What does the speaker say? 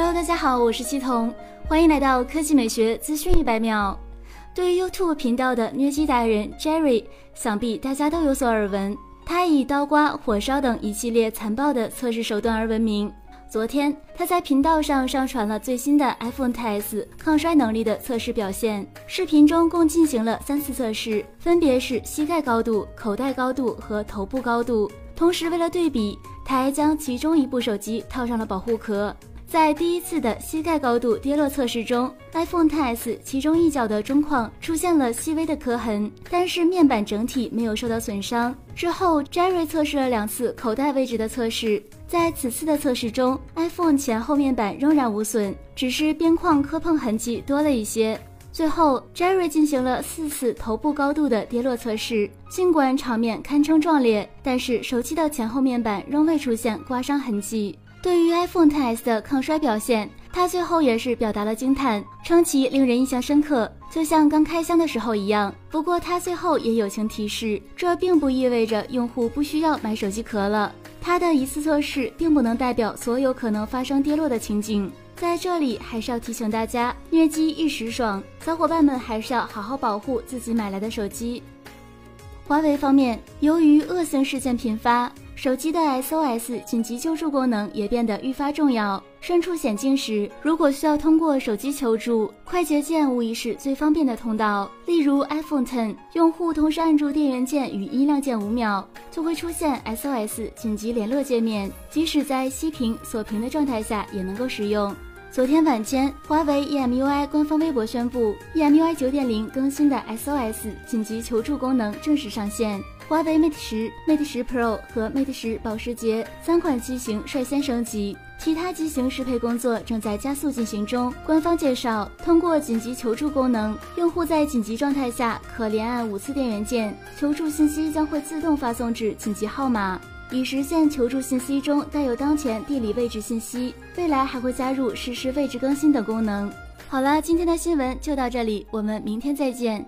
Hello，大家好，我是西彤，欢迎来到科技美学资讯一百秒。对于 YouTube 频道的虐机达人 Jerry，想必大家都有所耳闻。他以刀刮、火烧等一系列残暴的测试手段而闻名。昨天，他在频道上上传了最新的 iPhone XS 抗摔能力的测试表现。视频中共进行了三次测试，分别是膝盖高度、口袋高度和头部高度。同时，为了对比，他还将其中一部手机套上了保护壳。在第一次的膝盖高度跌落测试中，iPhone XS 其中一角的中框出现了细微的磕痕，但是面板整体没有受到损伤。之后，Jerry 测试了两次口袋位置的测试，在此次的测试中，iPhone 前后面板仍然无损，只是边框磕碰痕迹多了一些。最后，Jerry 进行了四次头部高度的跌落测试，尽管场面堪称壮烈，但是手机的前后面板仍未出现刮伤痕迹。对于 iPhone XS 的抗摔表现，他最后也是表达了惊叹，称其令人印象深刻，就像刚开箱的时候一样。不过他最后也友情提示，这并不意味着用户不需要买手机壳了。他的一次测试并不能代表所有可能发生跌落的情景。在这里还是要提醒大家，虐机一时爽，小伙伴们还是要好好保护自己买来的手机。华为方面，由于恶性事件频发。手机的 SOS 紧急救助功能也变得愈发重要。身处险境时，如果需要通过手机求助，快捷键无疑是最方便的通道。例如 iPhone X，用户同时按住电源键与音量键五秒，就会出现 SOS 紧急联络界面，即使在熄屏锁屏的状态下也能够使用。昨天晚间，华为 EMUI 官方微博宣布，EMUI 9.0更新的 SOS 紧急求助功能正式上线。华为 Mate 十、Mate 十 Pro 和 Mate 十保时捷三款机型率先升级，其他机型适配工作正在加速进行中。官方介绍，通过紧急求助功能，用户在紧急状态下可连按五次电源键，求助信息将会自动发送至紧急号码，以实现求助信息中带有当前地理位置信息。未来还会加入实时位置更新等功能。好了，今天的新闻就到这里，我们明天再见。